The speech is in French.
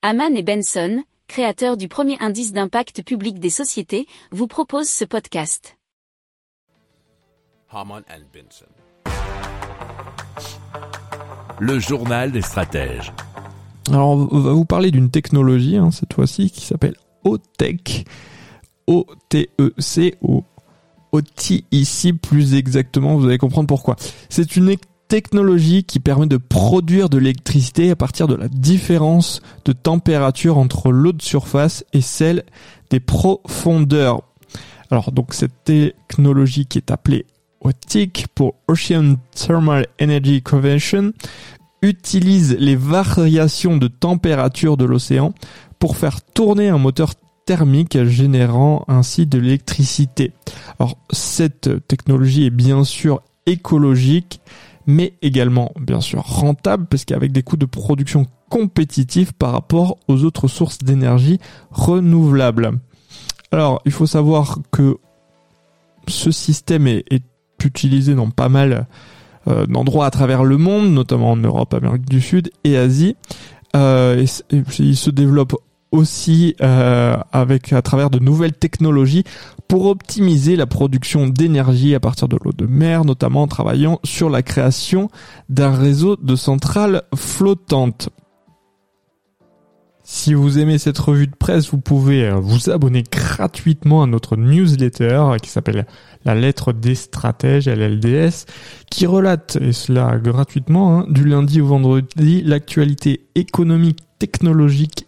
Haman et Benson, créateurs du premier indice d'impact public des sociétés, vous proposent ce podcast. Haman and Benson. Le journal des stratèges. Alors, on va vous parler d'une technologie, hein, cette fois-ci, qui s'appelle OTEC. O-T-E-C, O. OT ici, plus exactement, vous allez comprendre pourquoi. C'est une technologie qui permet de produire de l'électricité à partir de la différence de température entre l'eau de surface et celle des profondeurs. Alors, donc, cette technologie qui est appelée OTIC pour Ocean Thermal Energy Conversion utilise les variations de température de l'océan pour faire tourner un moteur thermique générant ainsi de l'électricité. Alors cette technologie est bien sûr écologique mais également bien sûr rentable parce qu'avec des coûts de production compétitifs par rapport aux autres sources d'énergie renouvelables. Alors il faut savoir que ce système est, utilisé dans pas mal euh, d'endroits à travers le monde, notamment en Europe, Amérique du Sud et Asie. Euh, il se développe aussi euh, avec à travers de nouvelles technologies pour optimiser la production d'énergie à partir de l'eau de mer, notamment en travaillant sur la création d'un réseau de centrales flottantes. Si vous aimez cette revue de presse, vous pouvez euh, vous abonner gratuitement à notre newsletter qui s'appelle La lettre des stratèges, LLDS, qui relate, et cela gratuitement, hein, du lundi au vendredi, l'actualité économique, technologique,